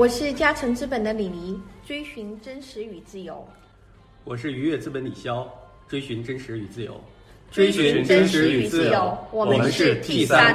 我是嘉诚资本的李黎，追寻真实与自由。我是愉悦资本李潇，追寻真实与自由。追寻真实与自由，我们是 T 三。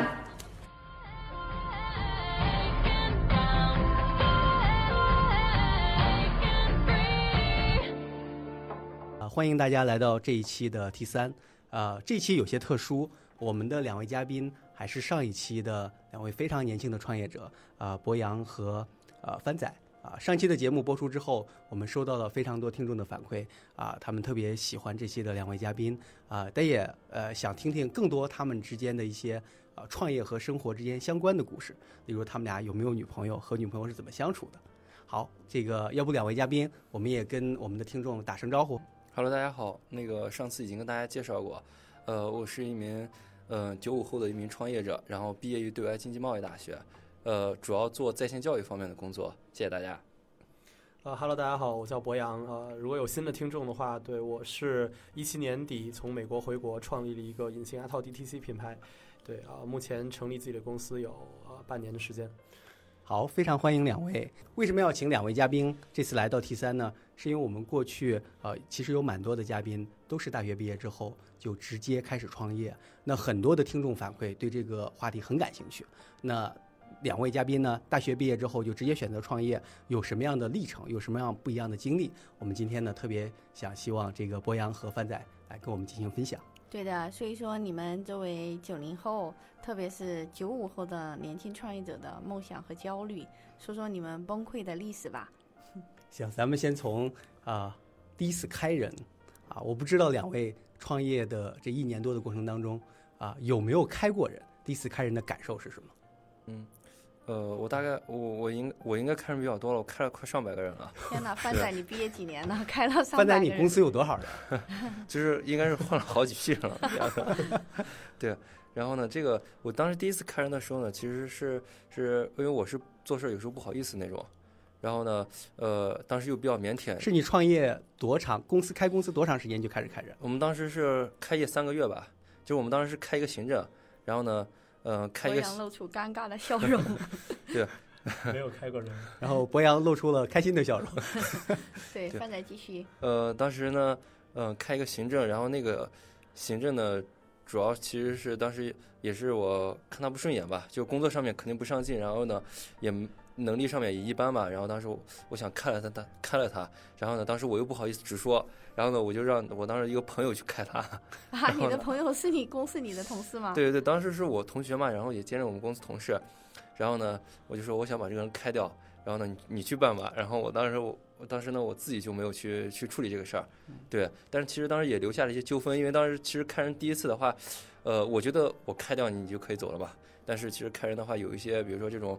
啊，欢迎大家来到这一期的 T 三。啊，这期有些特殊，我们的两位嘉宾还是上一期的两位非常年轻的创业者啊，博洋和呃帆仔。啊，上期的节目播出之后，我们收到了非常多听众的反馈啊，他们特别喜欢这期的两位嘉宾啊，但也呃想听听更多他们之间的一些啊创业和生活之间相关的故事，例如他们俩有没有女朋友，和女朋友是怎么相处的。好，这个要不两位嘉宾，我们也跟我们的听众打声招呼。Hello，大家好。那个上次已经跟大家介绍过，呃，我是一名呃九五后的一名创业者，然后毕业于对外经济贸易大学，呃，主要做在线教育方面的工作。谢谢大家。呃哈喽，大家好，我叫博洋。呃，如果有新的听众的话，对我是一七年底从美国回国，创立了一个隐形牙套 DTC 品牌。对啊、目前成立自己的公司有呃半年的时间。好，非常欢迎两位。为什么要请两位嘉宾这次来到 T 三呢？是因为我们过去呃，其实有蛮多的嘉宾都是大学毕业之后就直接开始创业。那很多的听众反馈对这个话题很感兴趣。那两位嘉宾呢，大学毕业之后就直接选择创业，有什么样的历程，有什么样不一样的经历？我们今天呢，特别想希望这个博洋和范仔来跟我们进行分享。对的，所以说你们作为九零后，特别是九五后的年轻创业者的梦想和焦虑，说说你们崩溃的历史吧。行，咱们先从啊、第一次开人啊，我不知道两位创业的这一年多的过程当中啊，有没有开过人？第一次开人的感受是什么？嗯，呃，我大概我我应我应该开人比较多了，我开了快上百个人了，天哪，范仔，你毕业几年了？开了上范仔，百个人。你公司有多少人？就是应该是换了好几批人了。对，然后呢，这个我当时第一次开人的时候呢，其实是是因为我是做事有时候不好意思那种，然后呢，呃，当时又比较腼腆，是你创业多长？公司开公司多长时间就开始开人？我们当时是开业三个月吧，就是我们当时是开一个行政，然后呢，呃，开一个博洋露出尴尬的笑容。对 没有开过人。然后博洋露出了开心的笑容。对，对范仔继续。呃，当时呢，嗯、开一个行政，然后那个行政呢，主要其实是当时也是我看他不顺眼吧，就工作上面肯定不上进，然后呢，也能力上面也一般吧，然后当时我我想开了他，他开了他，然后呢，当时我又不好意思直说，然后呢，我就让我当时一个朋友去开他，啊，你的朋友是你公司你的同事吗？对对对，当时是我同学嘛，然后也兼任我们公司同事，然后呢，我就说我想把这个人开掉，然后呢，你你去办吧。然后我当时我我当时呢，我自己就没有去去处理这个事儿，对。但是其实当时也留下了一些纠纷，因为当时其实开人第一次的话，呃，我觉得我开掉你你就可以走了吧。但是其实开人的话有一些，比如说这种。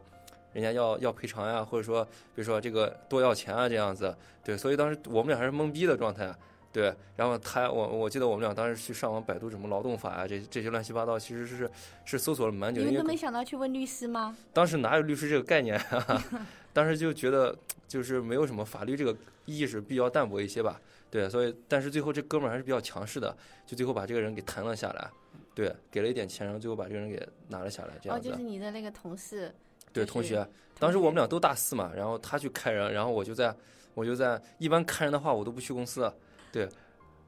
人家要要赔偿呀，或者说，比如说这个多要钱啊，这样子，对，所以当时我们俩还是懵逼的状态，对，然后他我我记得我们俩当时去上网百度什么劳动法啊，这这些乱七八糟，其实是是搜索了蛮久，因为你们都没想到去问律师吗？当时哪有律师这个概念啊？当时就觉得就是没有什么法律这个意识，比较淡薄一些吧。对，所以但是最后这哥们儿还是比较强势的，就最后把这个人给谈了下来，对，给了一点钱，然后最后把这个人给拿了下来，这哦，样子。就是你的那个同事。就是对同学，当时我们俩都大四嘛，然后他去开人，然后我就在我就在一般开人的话我都不去公司，对，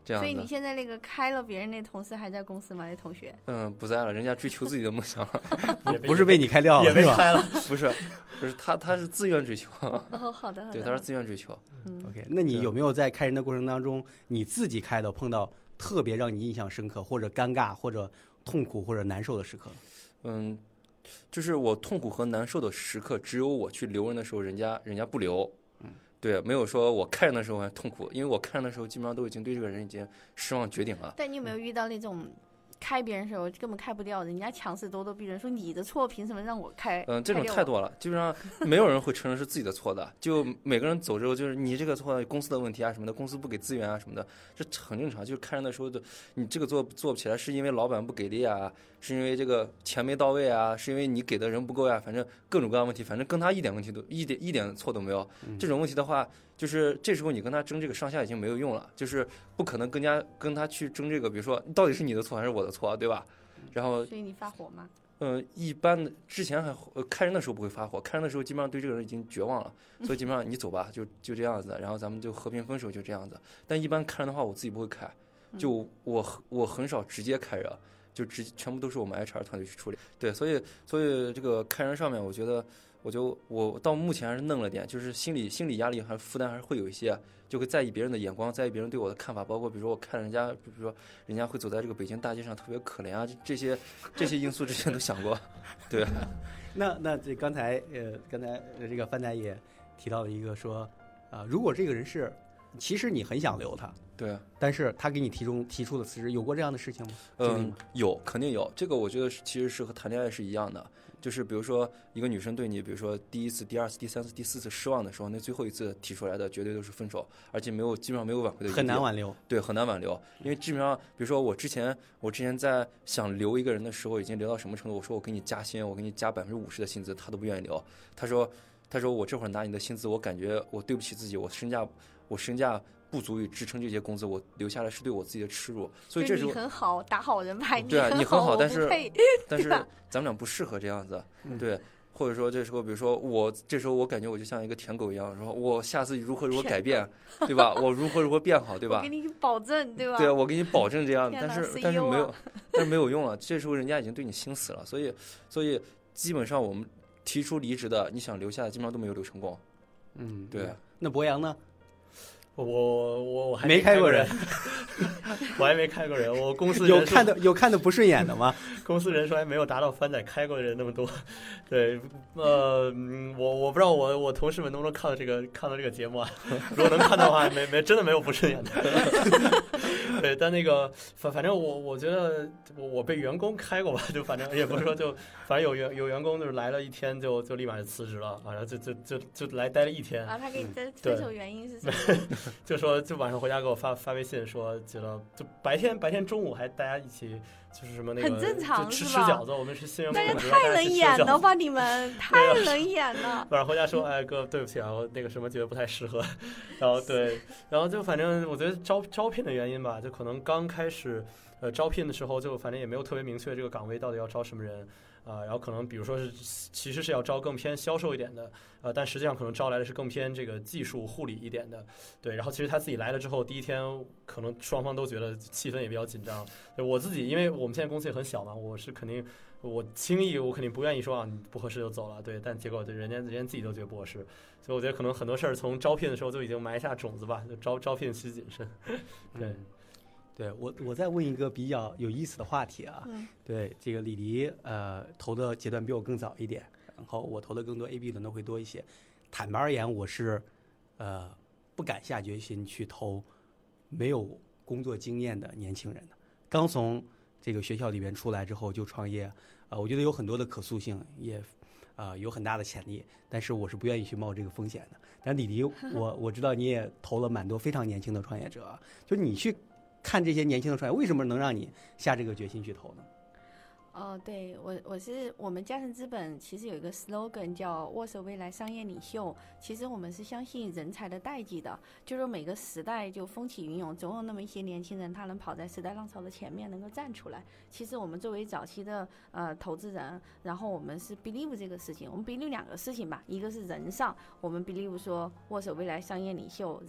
这样所以你。现在那个开了别人那同事还在公司吗？那同学？嗯，不在了，人家追求自己的梦想 不是被你开掉也了是吧被开了。不是，不是他他是自愿追求，哦，好的，好的。对，他是自愿追求。嗯，？OK，那你有没有在开人的过程当中，你自己开的碰到特别让你印象深刻，或者尴尬，或者痛苦，或者难受的时刻？嗯，就是我痛苦和难受的时刻，只有我去留人的时候，人家人家不留。嗯，对，没有说我看人的时候还痛苦，因为我看人的时候基本上都已经对这个人已经失望绝顶了。但你有没有遇到那种开别人的时候根本开不掉，人家强势咄咄逼人，说你的错，凭什么让我开？嗯，这种。太多了，基本上没有人会承认是自己的错的。就每个人走之后，就是你这个错，公司的问题啊什么的，公司不给资源啊什么的，这很正常。就是开人的时候的，你这个做做不起来，是因为老板不给力啊，是因为这个钱没到位啊，是因为你给的人不够呀、反正各种各样问题，反正跟他一点问题都一点一点错都没有。这种问题的话，就是这时候你跟他争这个上下已经没有用了，就是不可能更加跟他去争这个，比如说到底是你的错还是我的错，对吧？然后所以你发火吗？呃，一般的之前还呃开人的时候不会发火，开人的时候基本上对这个人已经绝望了，所以基本上你走吧，就就这样子，然后咱们就和平分手，就这样子。但一般开人的话，我自己不会开，就我我很少直接开人，就直全部都是我们 HR 团队去处理。对，所以所以这个开人上面，我觉得我就我到目前还是嫩了点，就是心理心理压力还负担还是会有一些，就会在意别人的眼光，在意别人对我的看法，包括比如说我看人家，比如说人家会走在这个北京大街上特别可怜啊，这些这些因素之前都想过。对，那那这刚才呃，刚才这个范大爷提到了一个说，啊、如果这个人是，其实你很想留他，对，但是他给你提出提出了辞职，有过这样的事情吗？嗯？，有肯定有，这个我觉得其实是和谈恋爱是一样的，就是比如说一个女生对你，比如说第一次、第二次、第三次、第四次失望的时候，那最后一次提出来的绝对都是分手，而且没有基本上没有挽回的余地很难挽留。对，很难挽留，因为基本上，比如说我之前，我之前在想留一个人的时候，已经留到什么程度？我说我给你加薪，我给你加百分之五十的薪资，他都不愿意留。他说，他说我这会儿拿你的薪资，我感觉我对不起自己，我身价，我身价不足以支撑这些工资，我留下来是对我自己的耻辱。所以这时你候，很好，打好人牌，对啊，你很很好，但是但 是咱们俩不适合这样子，嗯对。或者说这时候，比如说我这时候我感觉我就像一个舔狗一样，说我下次如何如何改变，对吧？我如何如何变好，对吧我给？你保证，对吧？对啊，我给你保证这样，但是但是没有啊，但是没有用了。这时候人家已经对你心死了，所以所以基本上我们提出离职的，你想留下的，基本上都没有留成功。嗯，对。那博洋呢？我我我还没开过人人，我还没开过人，我公司有看的有看的不顺眼的吗？公司人数还没有达到番仔开过的人那么多。对，呃，嗯我我不知道我我同事们能不能看到这个看到这个节目啊？如果能看到的话，没没真的没有不顺眼的。对，但那个反反正我我觉得我我被员工开过吧，就反正也不是说就反正有员有员工就是来了一天就就立马就辞职了，啊，然后就就就就来待了一天，啊，他给你的对分手原因是什么？就说就晚上回家给我发发微信说，觉得就白天白天中午还大家一起就是什么那个很正常就吃吃饺子，我们是新人。但是，太冷眼了了。吧，你们太冷眼了。晚上回家说，哎哥，对不起啊，我那个什么觉得不太适合，然后对，然后就反正我觉得招招聘的原因吧，就可能刚开始呃招聘的时候，就反正也没有特别明确这个岗位到底要招什么人啊、然后可能比如说是其实是要招更偏销售一点的，呃，但实际上可能招来的是更偏这个技术护理一点的，对，然后其实他自己来了之后，第一天可能双方都觉得气氛也比较紧张，我自己因为我们现在公司也很小嘛，我是肯定。我轻易，我肯定不愿意说啊，你不合适就走了，对。但结果对人家人家自己都觉得不合适，所以我觉得可能很多事儿从招聘的时候就已经埋下种子吧，就招招聘需谨慎。对嗯，对我我再问一个比较有意思的话题啊，嗯对这个李黎呃投的阶段比我更早一点，然后我投的更多 A B 轮的会多一些。坦白而言，我是呃不敢下决心去投没有工作经验的年轻人的。刚从这个学校里边出来之后就创业，呃，我觉得有很多的可塑性，也啊、有很大的潜力，但是我是不愿意去冒这个风险的。但李黎，我我知道你也投了蛮多非常年轻的创业者啊，就你去看这些年轻的创业，为什么能让你下这个决心去投呢？哦，对我我是我们嘉诚资本其实有一个 slogan 叫握手未来商业领袖。其实我们是相信人才的代际的，就是每个时代就风起云涌，总有那么一些年轻人他能跑在时代浪潮的前面，能够站出来。其实我们作为早期的呃投资人，然后我们是 believe 这个事情，我们 believe 两个事情吧，一个是人上，我们 believe 说握手未来商业领袖，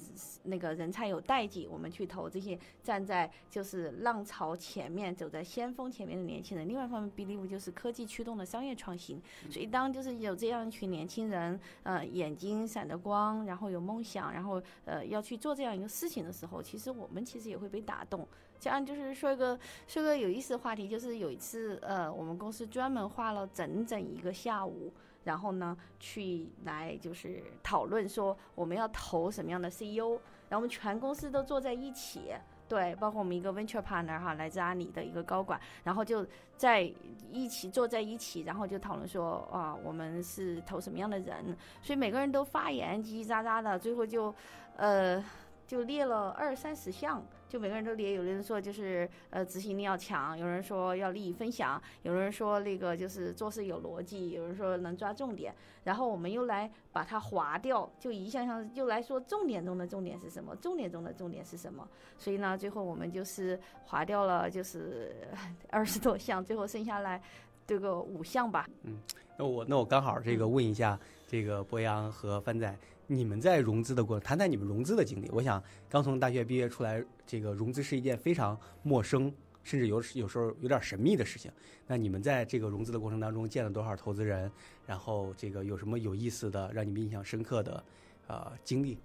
那个人才有代际，我们去投这些站在就是浪潮前面、走在先锋前面的年轻人。另外一方面，believe 就是科技驱动的商业创新。所以当就是有这样一群年轻人，呃，眼睛闪着光，然后有梦想，然后呃要去做这样一个事情的时候，其实我们其实也会被打动。这样就是说一个说个有意思的话题，就是有一次呃，我们公司专门花了整整一个下午。然后呢，去来就是讨论说我们要投什么样的 CEO，然后我们全公司都坐在一起，对，包括我们一个 venture partner 哈，来自阿里的一个高管，然后就在一起坐在一起，然后就讨论说啊，我们是投什么样的人，所以每个人都发言叽叽喳喳的，最后就，呃，就列了二三十项，就每个人都列，有的人说就是呃执行力要强，有人说要利益分享，有人说那个就是做事有逻辑，有人说能抓重点，然后我们又来把它划掉，就一项项又来说重点中的重点是什么，重点中的重点是什么，所以呢，最后我们就是划掉了就是 二十多项，最后剩下来这个五项吧。嗯那我那我刚好这个问一下这个博洋和帆仔，你们在融资的过程，谈谈你们融资的经历。我想刚从大学毕业出来，这个融资是一件非常陌生，甚至有有时候有点神秘的事情。那你们在这个融资的过程当中见了多少投资人？然后这个有什么有意思的、让你们印象深刻的呃经历？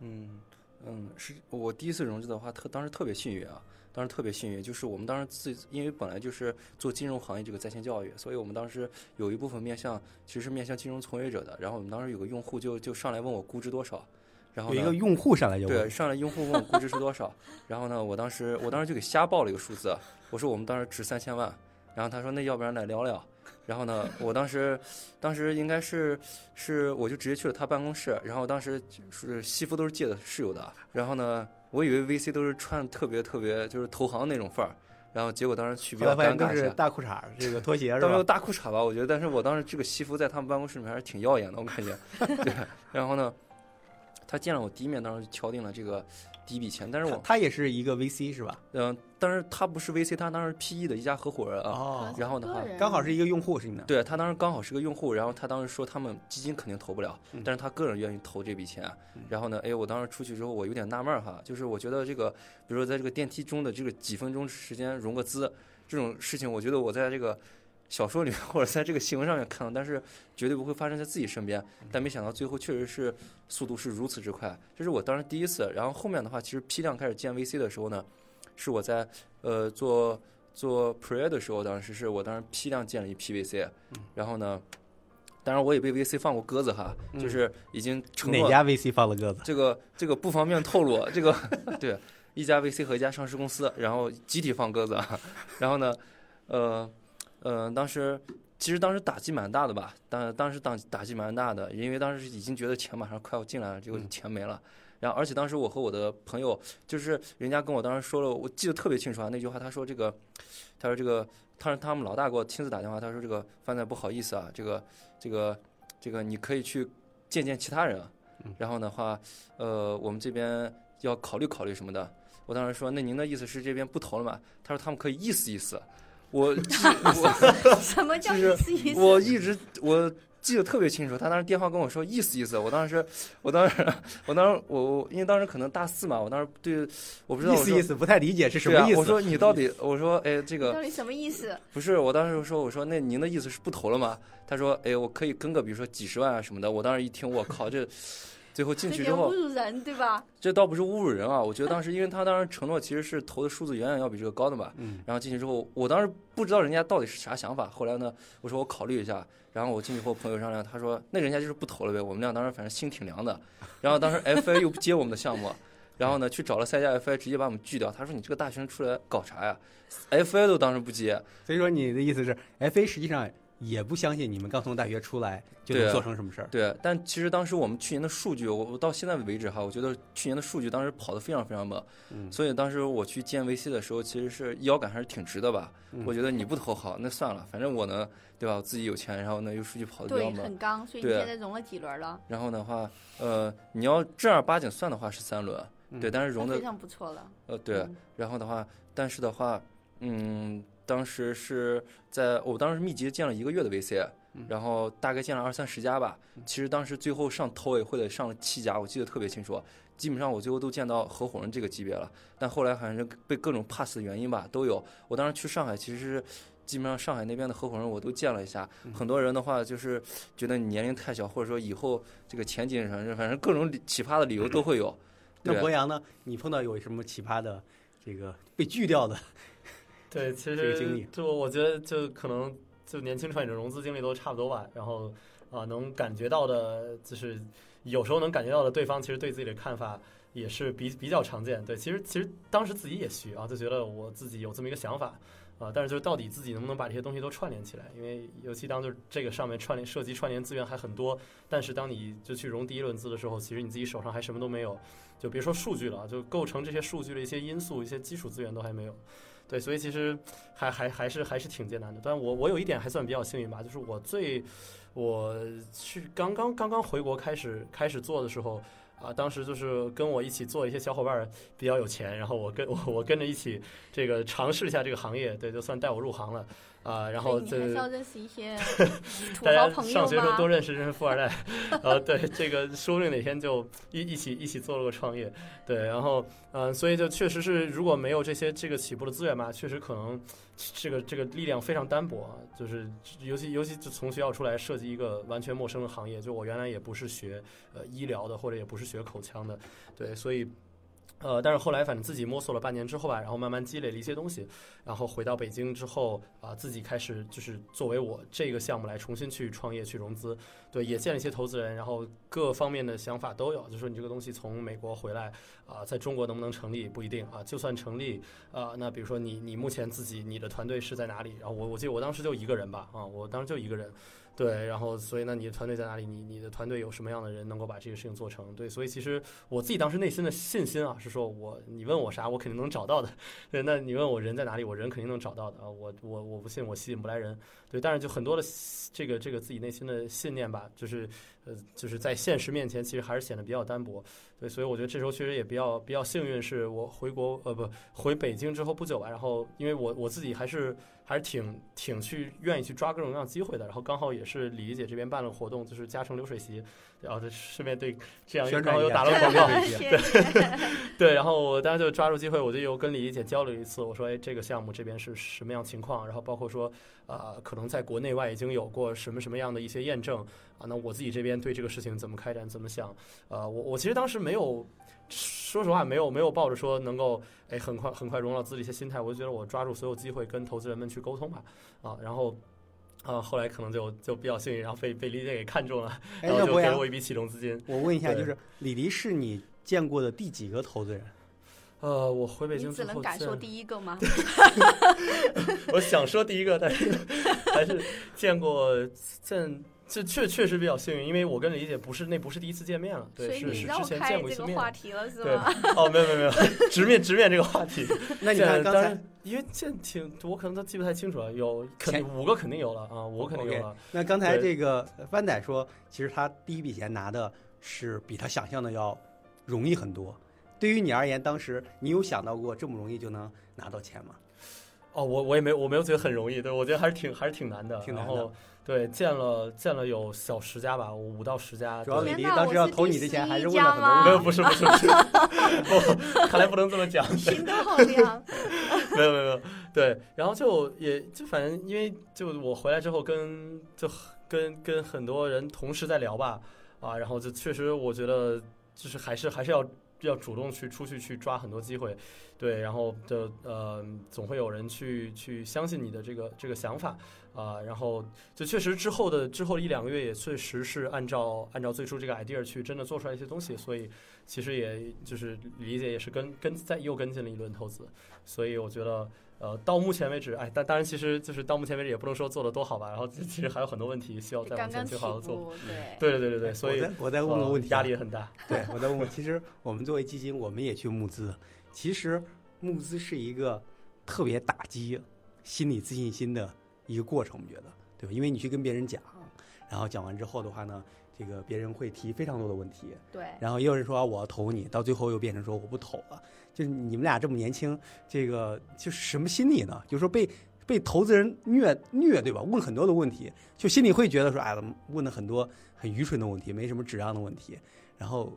嗯嗯，是我第一次融资的话，特当时特别幸运啊，当时特别幸运，就是我们当时自因为本来就是做金融行业这个在线教育，所以我们当时有一部分面向其实是面向金融从业者的，然后我们当时有个用户就就上来问我估值多少，然后有一个用户上来就对，上来用户问我估值是多少，然后呢，我当时我当时就给瞎报了一个数字，我说我们当时值三千万，然后他说那要不然来聊聊，然后呢，我当时当时应该是是我就直接去了他办公室，然后当时是西服都是借的室友的，然后呢，我以为 VC 都是穿特别特别就是投行那种范儿，然后结果当时去比较尴尬。大裤衩儿，这个拖鞋是倒没有吧？大裤衩吧，我觉得，但是我当时这个西服在他们办公室里面还是挺耀眼的，我感觉。对，然后呢，他见了我第一面，当时就敲定了这个第一笔钱，但是我，他他也是一个 VC 是吧？嗯、当然他不是 VC，他当时 PE 的一家合伙人啊。哦，然后的话刚好是一个用户是你的。对他当时刚好是个用户，然后他当时说他们基金肯定投不了嗯，但是他个人愿意投这笔钱嗯。然后呢，哎，我当时出去之后，我有点纳闷儿哈，就是我觉得这个，比如说在这个电梯中的这个几分钟时间融个资这种事情，我觉得我在这个小说里面或者在这个新闻上面看到，但是绝对不会发生在自己身边。但没想到最后确实是速度是如此之快，这是我当时第一次。然后后面的话，其实批量开始建 VC 的时候呢，是我在呃做做 Pre 的时候，当时是我当时批量建了一批 VC，然后呢，当然我也被 VC 放过鸽子哈，嗯就是已经承诺哪家 VC 放了鸽子？这个这个不方便透露，这个 对一家 VC 和一家上市公司，然后集体放鸽子，啊，然后呢，呃呃，当时其实当时打击蛮大的吧，当当时当打击蛮大的，因为当时已经觉得钱马上快要进来了，结果嗯钱没了。然后，而且当时我和我的朋友，就是人家跟我当时说了，我记得特别清楚啊，那句话，他说这个，他说这个，他说他们老大给我亲自打电话，他说这个范仔不好意思啊，这个这个这个你可以去见见其他人然后的话，呃，我们这边要考虑考虑什么的。我当时说，那您的意思是这边不投了吗？他说他们可以意思意思。我记 我什么叫意思意思？我一直我记得特别清楚，他当时电话跟我说意思意思。我当时我当时我当时我我因为当时可能大四嘛，我当时对我不知道意思意思，不太理解是什么意思。对啊我说你到底我说哎这个到底什么意思？不是，我当时说，我说那您的意思是不投了吗？他说，哎，我可以跟个比如说几十万啊什么的。我当时一听，我靠，这最后进去之后，辱人，对吧？这倒不是侮辱人啊。我觉得当时，因为他当时承诺其实是投的数字远远要比这个高的嘛。嗯，然后进去之后，我当时不知道人家到底是啥想法。后来呢，我说我考虑一下。然后我进去和我朋友商量，他说那人家就是不投了呗。我们俩当时反正心挺凉的。然后当时 FA 又不接我们的项目，然后呢去找了三家 FA，直接把我们拒掉。他说你这个大学生出来搞啥呀？FA 都当时不接。所以说你的意思是，FA 实际上也不相信你们刚从大学出来就能做成什么事儿。对，但其实当时我们去年的数据，我我到现在为止哈，我觉得去年的数据当时跑得非常非常猛，嗯所以当时我去见 VC 的时候，其实是腰杆还是挺直的吧。嗯我觉得你不投好，那算了，反正我呢，对吧？我自己有钱，然后呢又数据跑得比对较，猛，很刚，所以你现在融了几轮了？然后的话，呃，你要正儿八经算的话是三轮，嗯对，但是融的非常不错了。呃对，嗯然后的话，但是的话，嗯，当时是在我当时密集建了一个月的 VC，嗯然后大概建了二三十家吧。其实当时最后上投委会的上了七家，我记得特别清楚。基本上我最后都见到合伙人这个级别了，但后来好像是被各种 pass 的原因吧，都有。我当时去上海，其实是基本上上海那边的合伙人我都见了一下，很多人的话就是觉得你年龄太小，或者说以后这个前景上，反正各种理奇葩的理由都会有。那博洋呢？你碰到有什么奇葩的这个被拒掉的？对，其这个经历实就我觉得就可能就年轻创业者融资经历都差不多吧，然后啊、能感觉到的就是有时候能感觉到的对方其实对自己的看法也是比比较常见。对，其实其实当时自己也虚啊，就觉得我自己有这么一个想法。啊，但是就是到底自己能不能把这些东西都串联起来？因为尤其当就是这个上面串联涉及串联资源还很多，但是当你就去融第一轮资的时候，其实你自己手上还什么都没有，就别说数据了，就构成这些数据的一些因素、一些基础资源都还没有。对，所以其实还还还是还是挺艰难的。但我我有一点还算比较幸运吧，就是我最我去刚刚刚刚回国开始开始做的时候，啊，当时就是跟我一起做一些小伙伴比较有钱，然后我跟我我跟着一起这个尝试一下这个行业，对，就算带我入行了啊。然后这所以你还是要认识一些 大家上学的时候吗？多认识认识富二代，呃，对，这个说不定哪天就一一起一起做了个创业，对，然后嗯、呃所以就确实是如果没有这些这个起步的资源吧，确实可能这个这个力量非常单薄啊，就是尤其尤其就从学校出来设计一个完全陌生的行业，就我原来也不是学呃医疗的，或者也不是学口腔的，对，所以。呃，但是后来反正自己摸索了半年之后吧，然后慢慢积累了一些东西，然后回到北京之后啊、自己开始就是作为我这个项目来重新去创业去融资，对，也见了一些投资人，然后各方面的想法都有，就说你这个东西从美国回来啊、在中国能不能成立不一定啊，就算成立啊、那比如说你你目前自己你的团队是在哪里？然后我我记得我当时就一个人吧，啊，我当时就一个人。对，然后所以呢，你的团队在哪里？你你的团队有什么样的人能够把这个事情做成？对，所以其实我自己当时内心的信心啊，是说我你问我啥，我肯定能找到的。对，那你问我人在哪里，我人肯定能找到的啊。我我我不信我吸引不来人。对，但是就很多的这个这个自己内心的信念吧，就是呃就是在现实面前，其实还是显得比较单薄。对，所以我觉得这时候确实也比较比较幸运，是我回国呃不回北京之后不久吧，然后因为我我自己还是还是挺挺去愿意去抓各种各样机会的，然后刚好也是李丽姐这边办了活动，就是嘉诚流水席，然后这顺便对这样一个又打了个广告，谢谢。对，然后我当时就抓住机会，我就又跟李丽姐交流一次，我说，哎，这个项目这边是什么样情况？然后包括说，呃，可能在国内外已经有过什么什么样的一些验证啊？那我自己这边对这个事情怎么开展，怎么想？呃，我我其实当时没有，说实话，没有没有抱着说能够哎很快很快融到资的一些心态，我就觉得我抓住所有机会跟投资人们去沟通吧，啊，然后。啊，后来可能就就比较幸运，然后被被李姐给看中了，哎，然后就给了我一笔启动资金。我问一下，就是李黎是你见过的第几个投资人？呃，我回北京你之后只能感受第一个吗？我想说第一个，但是还是见过见，这确确实比较幸运，因为我跟李姐不是那不是第一次见面了，对，所以是之前开这个见过一次面。话题了是对吗？，哦，没有没有没有，直面直面这个话题。那你看刚才见当然，因为这挺，我可能都记不太清楚了，有肯前五个肯定有了啊，五个肯定有了。那刚才这个湾仔说，其实他第一笔钱拿的是比他想象的要容易很多。对于你而言，当时你有想到过这么容易就能拿到钱吗？哦，我我也没我没有觉得很容易，对我觉得还是挺还是挺难的。挺难的然后对见了见了有小十家吧，五到十家。主要对李黎当时要投你的钱，还是问了很多吗没有，不是不是不是，不，看来不能这么讲。心都好凉。没有没有没有，对，然后就也就反正因为就我回来之后跟就跟跟很多人同时在聊吧，啊，然后就确实我觉得就是还是还是要要主动去出去去抓很多机会，对，然后就呃总会有人去去相信你的这个这个想法啊，然后就确实之后的之后一两个月也确实是按照按照最初这个 idea 去真的做出来一些东西，所以其实也就是理解也是跟跟再又跟进了一轮投资，所以我觉得。呃，到目前为止，哎，但当然，其实就是到目前为止也不能说做的多好吧，然后其实还有很多问题需要再往前去好好做。对。对对对对对，所以我在问个呃问题啊，压力也很大。对，我再问问，其实我们作为基金，我们也去募资。其实募资是一个特别打击心理自信心的一个过程，我们觉得，对吧？因为你去跟别人讲，然后讲完之后的话呢，这个别人会提非常多的问题，对，然后也有人说啊我要投你，到最后又变成说我不投了。就是你们俩这么年轻，这个就是什么心理呢？就是说被被投资人虐虐，对吧？问很多的问题，就心里会觉得说，哎，问了很多很愚蠢的问题，没什么质量的问题。然后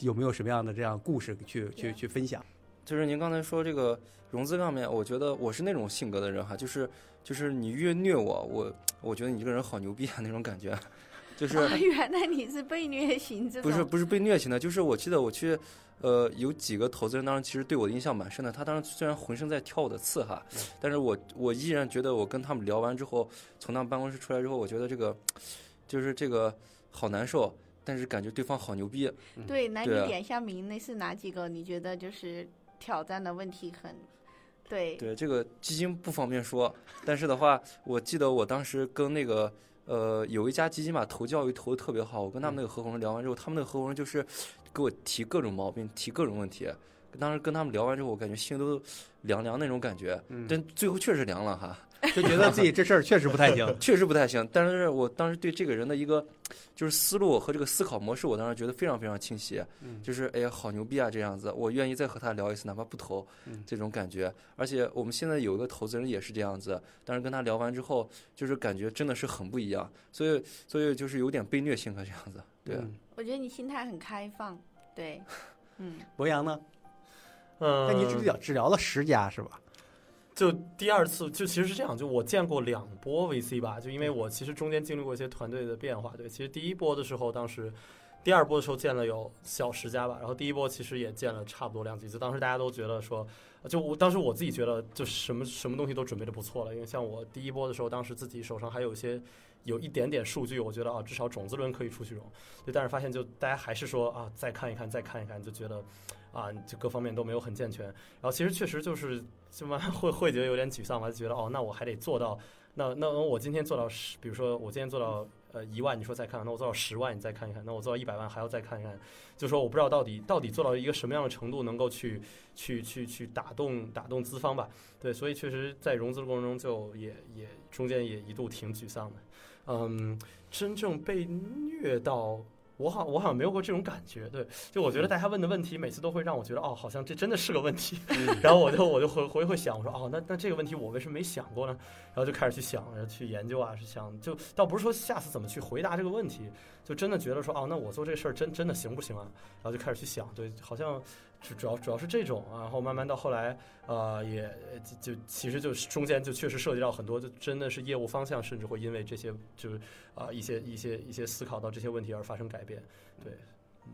有没有什么样的这样故事去去去分享？就是您刚才说这个融资上面，我觉得我是那种性格的人哈，就是就是你越虐我，我我觉得你这个人好牛逼啊那种感觉，就是啊，原来你是被虐型。不是不是被虐型的，就是我记得我去，呃，有几个投资人当时其实对我的印象蛮深的。他当时虽然浑身在跳我的刺哈，但是我我依然觉得我跟他们聊完之后，从他们办公室出来之后，我觉得这个就是这个好难受，但是感觉对方好牛逼。对，那你点一下名，那是哪几个？你觉得就是挑战的问题很，对，对这个基金不方便说，但是的话，我记得我当时跟那个呃有一家基金吧投教育投的特别好，我跟他们那个合伙人聊完之后，他们那个合伙人就是给我提各种毛病，提各种问题。当时跟他们聊完之后，我感觉心都凉凉那种感觉，嗯但最后确实凉了哈。就觉得自己这事儿确实不太行。确实不太行。但是我当时对这个人的一个就是思路和这个思考模式，我当时觉得非常非常清晰。嗯就是哎呀，好牛逼啊，这样子，我愿意再和他聊一次，哪怕不投嗯，这种感觉。而且我们现在有一个投资人也是这样子，但是跟他聊完之后，就是感觉真的是很不一样，所以所以就是有点被虐性格这样子。对，嗯我觉得你心态很开放，对，嗯，博洋呢？嗯，那你治疗治疗了十家是吧？就第二次，就其实是这样，就我见过两波 VC 吧，就因为我其实中间经历过一些团队的变化。对，其实第一波的时候，当时第二波的时候见了有小十家吧，然后第一波其实也见了差不多两几次。当时大家都觉得说，就我当时我自己觉得，就什么什么东西都准备的不错了，因为像我第一波的时候，当时自己手上还有一些。有一点点数据，我觉得啊，至少种子轮可以出去融，对，但是发现就大家还是说啊，再看一看，再看一看，就觉得啊，就各方面都没有很健全。然后其实确实就是就慢慢会会觉得有点沮丧吧，就觉得哦，那我还得做到，那那我今天做到十，比如说我今天做到呃一万，你说再看，那我做到十万，你再看一看，那我做到一百万还要再看一看，就说我不知道到底到底做到一个什么样的程度能够去去去去打动打动资方吧，对，所以确实在融资的过程中就也也中间也一度挺沮丧的，嗯，真正被虐到。我好，我好像没有过这种感觉，对，就我觉得大家问的问题，每次都会让我觉得，哦，好像这真的是个问题，然后我就我就回回会想，我说哦，那那这个问题我为什么没想过呢？然后就开始去想，然后去研究啊，是想就倒不是说下次怎么去回答这个问题，就真的觉得说哦，那我做这事儿真真的行不行啊？然后就开始去想，对，好像主主要主要是这种，然后慢慢到后来，呃，也就就其实就是中间就确实涉及到很多，就真的是业务方向，甚至会因为这些就是啊、一些一些一些思考到这些问题而发生改变，对。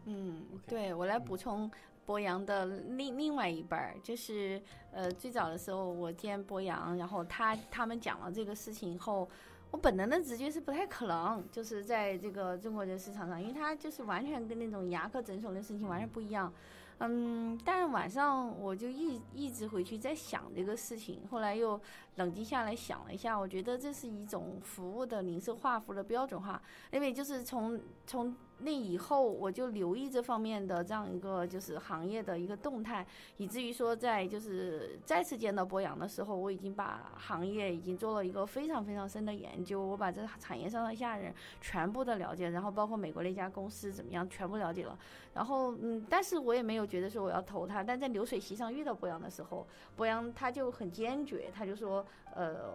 嗯，对我来补充博洋的另另外一半儿，就是呃最早的时候我见博洋，然后他他们讲了这个事情以后，我本能的直觉是不太可能，就是在这个中国的市场上，因为它就是完全跟那种牙科诊所的事情完全不一样。嗯，但是晚上我就一一直回去在想这个事情，后来又冷静下来想了一下，我觉得这是一种服务的零售化、服务的标准化，因为就是从从那以后，我就留意这方面的这样一个就是行业的一个动态，以至于说在就是再次见到博洋的时候，我已经把行业已经做了一个非常非常深的研究，我把这产业上的下人全部的了解，然后包括美国那家公司怎么样，全部了解了。然后嗯，但是我也没有觉得说我要投他，但在流水席上遇到博洋的时候，博洋他就很坚决，他就说呃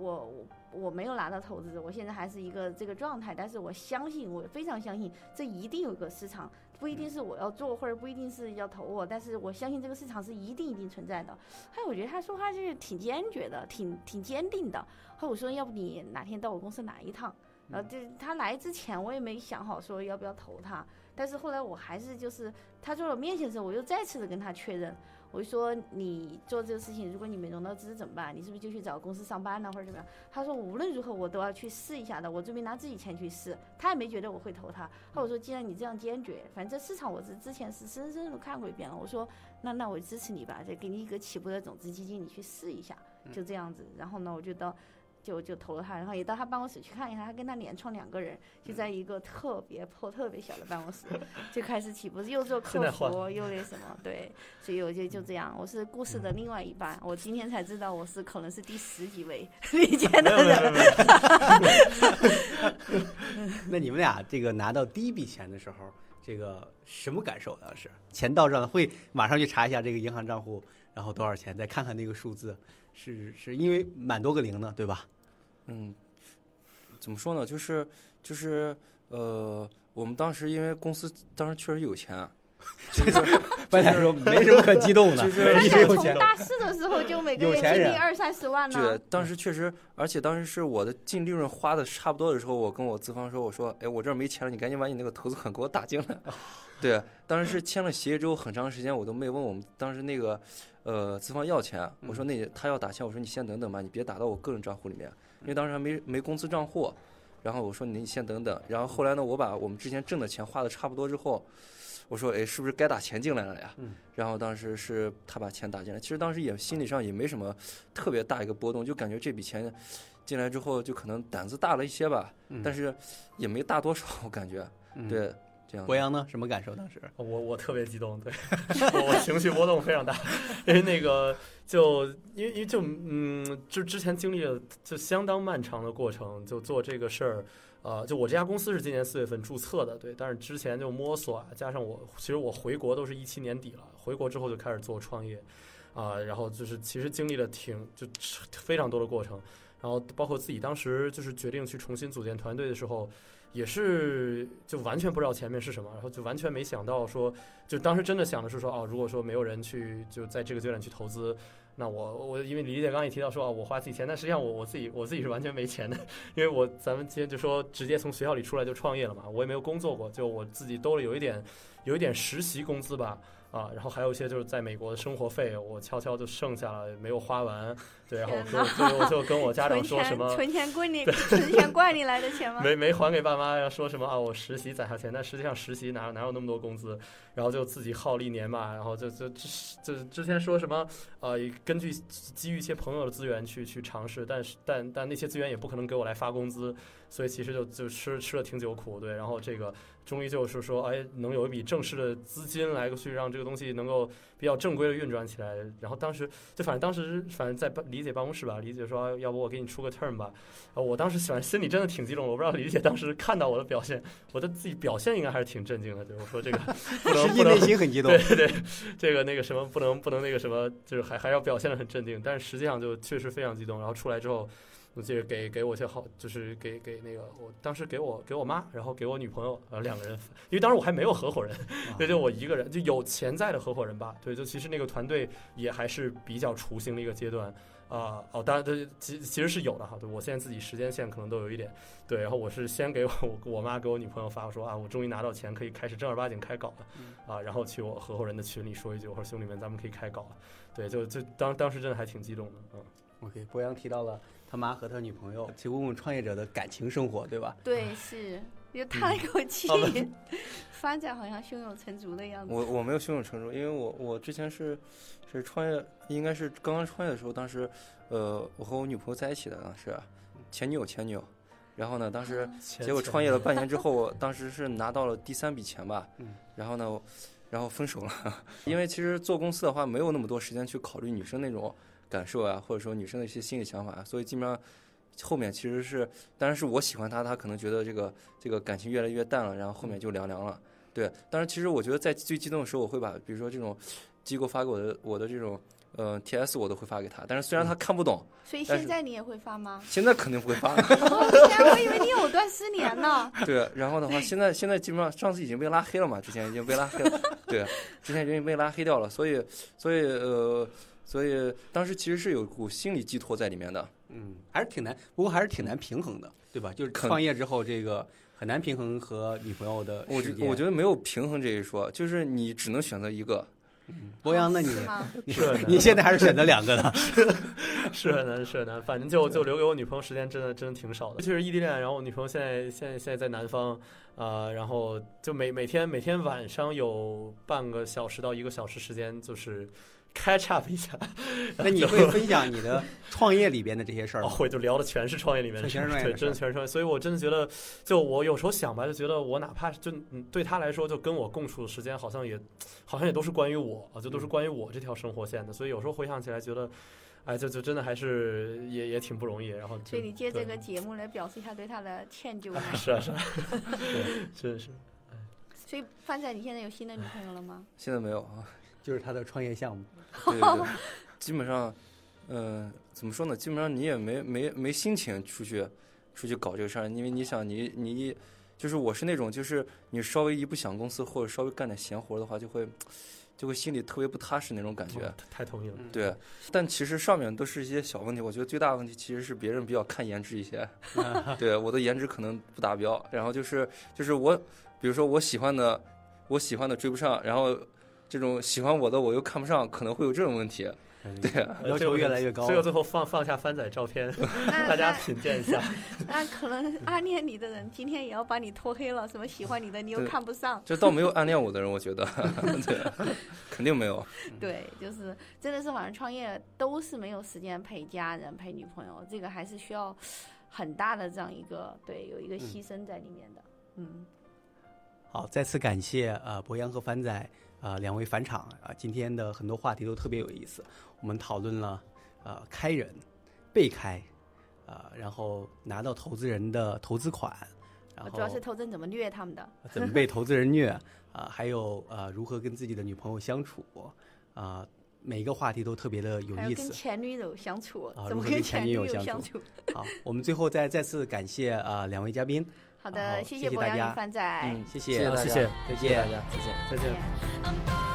我我。我没有拿到投资，我现在还是一个这个状态，但是我相信，我非常相信，这一定有个市场，不一定是我要做，或者不一定是要投我，但是我相信这个市场是一定一定存在的。还有，我觉得他说话就是挺坚决的，挺挺坚定的。后我说，要不你哪天到我公司来一趟？然后就他来之前，我也没想好说要不要投他，但是后来我还是就是他坐我面前的时候，我又再次的跟他确认。我就说你做这个事情，如果你没融到资怎么办？你是不是就去找公司上班呢，或者怎么样？他说无论如何我都要去试一下的，我准备拿自己钱去试。他也没觉得我会投他。后我说既然你这样坚决，反正市场我是之前是深深的看过一遍了。我说那那我支持你吧，再给你一个起步的种子基金，你去试一下，就这样子。然后呢，我就到。就就投了他，然后也到他办公室去看一下，他跟他连创两个人，就在一个特别破、特别小的办公室，就开始起步，又做客服，又那什么，对，所以我就就这样，我是故事的另外一半，我今天才知道我是可能是第十几位遇见的人。那你们俩这个拿到第一笔钱的时候，这个什么感受？当时钱到账会马上去查一下这个银行账户，然后多少钱，再看看那个数字。是是因为蛮多个零呢，对吧？嗯，怎么说呢？就是就是呃，我们当时因为公司当时确实有钱，啊就是 白来说没什么可激动的，就 是一直有钱。大四的时候就每个月净利二三十万呢。对，当时确实，而且当时是我的净利润花的差不多的时候，我跟我资方说，我说，哎，我这儿没钱了，你赶紧把你那个投资款给我打进来。对，当时是签了协议之后，很长时间我都没问我们当时那个。呃，资方要钱，我说那他要打钱，我说你先等等吧，你别打到我个人账户里面，因为当时还没没公司账户。然后我说你先等等。然后后来呢，我把我们之前挣的钱花的差不多之后，我说哎，是不是该打钱进来了呀？然后当时是他把钱打进来，其实当时也心理上也没什么特别大一个波动，就感觉这笔钱进来之后，就可能胆子大了一些吧，但是也没大多少，我感觉，对。这样。博洋呢？什么感受？当时我我特别激动，对我我情绪波动非常大，因为那个就因为因为就嗯，就之前经历了就相当漫长的过程，就做这个事儿。呃，就我这家公司是今年四月份注册的，对，但是之前就摸索啊，加上我其实我回国都是一七年底了，回国之后就开始做创业，啊，然后就是其实经历了挺就非常多的过程，然后包括自己当时就是决定去重新组建团队的时候，也是就完全不知道前面是什么，然后就完全没想到说，就当时真的想的是说，哦，如果说没有人去就在这个阶段去投资。那我我因为李姐刚刚也提到说啊，我花自己钱，但实际上我我自己我自己是完全没钱的，因为我咱们今天就说直接从学校里出来就创业了嘛，我也没有工作过，就我自己兜里有一点有一点实习工资吧。啊，然后还有一些就是在美国的生活费，我悄悄就剩下了，没有花完。对，然后就就就跟我家长说什么存钱怪你，存钱怪你来的钱吗？没没还给爸妈，要说什么啊？我实习攒下钱，但实际上实习哪哪有那么多工资？然后就自己耗了一年嘛，然后就就就之前说什么呃，根据基于一些朋友的资源去去尝试，但是但但那些资源也不可能给我来发工资，所以其实就就吃吃了挺久苦。对，然后这个。终于就是说，哎，能有一笔正式的资金来去让这个东西能够比较正规的运转起来。然后当时就反正当时反正在办李姐办公室吧，李姐说要不我给你出个 term 吧。我当时反正心里真的挺激动，我不知道李姐当时看到我的表现，我的自己表现应该还是挺震惊的。对我说这个 不能不能内心很激动，对对，这个那个什么不能不能那个什么，就是还还要表现的很镇定，但是实际上就确实非常激动。然后出来之后。我记得给给我些好，就是给给那个，我当时给我给我妈，然后给我女朋友，呃，两个人，因为当时我还没有合伙人，对，就我一个人，就有潜在的合伙人吧，对，就其实那个团队也还是比较雏形的一个阶段，啊，哦，当然，这其其实是有的哈，对我现在自己时间线可能都有一点，对，然后我是先给我我妈给我女朋友发我说啊，我终于拿到钱，可以开始正儿八经开搞了，啊，然后去我合伙人的群里说一句，我说兄弟们，咱们可以开搞了，对，就就当当时真的还挺激动的，嗯，OK，博洋提到了。他妈和他女朋友去问问创业者的感情生活，对吧？对，是，就叹了一口气，发展好像胸有成竹的样子。我我没有胸有成竹，因为我我之前是是创业，应该是刚刚创业的时候，当时呃，我和我女朋友在一起的，当时前女友前女友，然后呢，当时结果创业了半年之后，当时是拿到了第三笔钱吧，然后呢，然后分手了，因为其实做公司的话，没有那么多时间去考虑女生那种。感受啊，或者说女生的一些心理想法啊，所以基本上后面其实是，当然是我喜欢他，他可能觉得这个这个感情越来越淡了，然后后面就凉凉了。对，当然其实我觉得在最激动的时候，我会把比如说这种机构发给我的我的这种呃 T S 我都会发给他，但是虽然他看不懂，所以现在你也会发吗？现在肯定不会发。我以为你藕断丝连呢。对，然后的话，现在现在基本上上次已经被拉黑了嘛，之前已经被拉黑了，对，之前已经被拉黑掉了，所以所以呃。所以当时其实是有股心理寄托在里面的，嗯，还是挺难，不过还是挺难平衡的，对吧？就是创业之后，这个很难平衡和女朋友的我觉我觉得没有平衡这一说，就是你只能选择一个。博洋，那你是 你现在还是选择两个 的？是很难，是很难。反正就就留给我女朋友时间，真的真的挺少的。尤其是异地恋，然后我女朋友现在现在现在在南方，啊，然后就每每天每天晚上有半个小时到一个小时时间，就是。Catch up 一下，那你会分享你的创业里边的这些事儿吗？会，就聊的全是创业里面的，全是创业，对，真的全是创业。所以我真的觉得，就我有时候想吧，就觉得我哪怕就对他来说，就跟我共处的时间，好像也好像也都是关于我啊，就都是关于我这条生活线的。所以有时候回想起来，觉得，哎，就就真的还是也也挺不容易。然后，所以你借这个节目来表示一下对他的歉疚 吗？是啊，是啊，真的是。所以范仔，你现在有新的女朋友了吗？现在没有啊。就是他的创业项目，对对对，基本上，嗯，怎么说呢？基本上你也没没没心情出去出去搞这个事儿，因为你想，你你就是我是那种，就是你稍微一不想公司或者稍微干点闲活的话，就会 就会心里特别不踏实那种感觉。太同意了。对，但其实上面都是一些小问题，我觉得最大的问题其实是别人比较看颜值一些。对，我的颜值可能不达标，然后就是就是我，比如说我喜欢的，我喜欢的追不上，然后。这种喜欢我的我又看不上，可能会有这种问题，对，要求越来越高。最后最后放放下番仔照片，大家品鉴一下。那可能暗恋你的人今天也要把你拖黑了。什么喜欢你的你又看不上？这倒没有暗恋我的人，我觉得，对，肯定没有。对，就是真的是晚上创业都是没有时间陪家人、陪女朋友，这个还是需要很大的这样一个对有一个牺牲在里面的，嗯。好，再次感谢呃博洋和帆仔呃两位返场啊、今天的很多话题都特别有意思，我们讨论了呃开人、被开，呃然后拿到投资人的投资款，然后主要是投资人怎么虐他们的。怎么被投资人虐啊、还有呃如何跟自己的女朋友相处啊、每一个话题都特别的有意思。前女友相处，啊怎么跟前女友相相处好，我们最后再再次感谢啊、呃两位嘉宾，好的，谢谢博洋与范仔。嗯，谢谢谢谢大家，谢谢谢大家，再见。再见。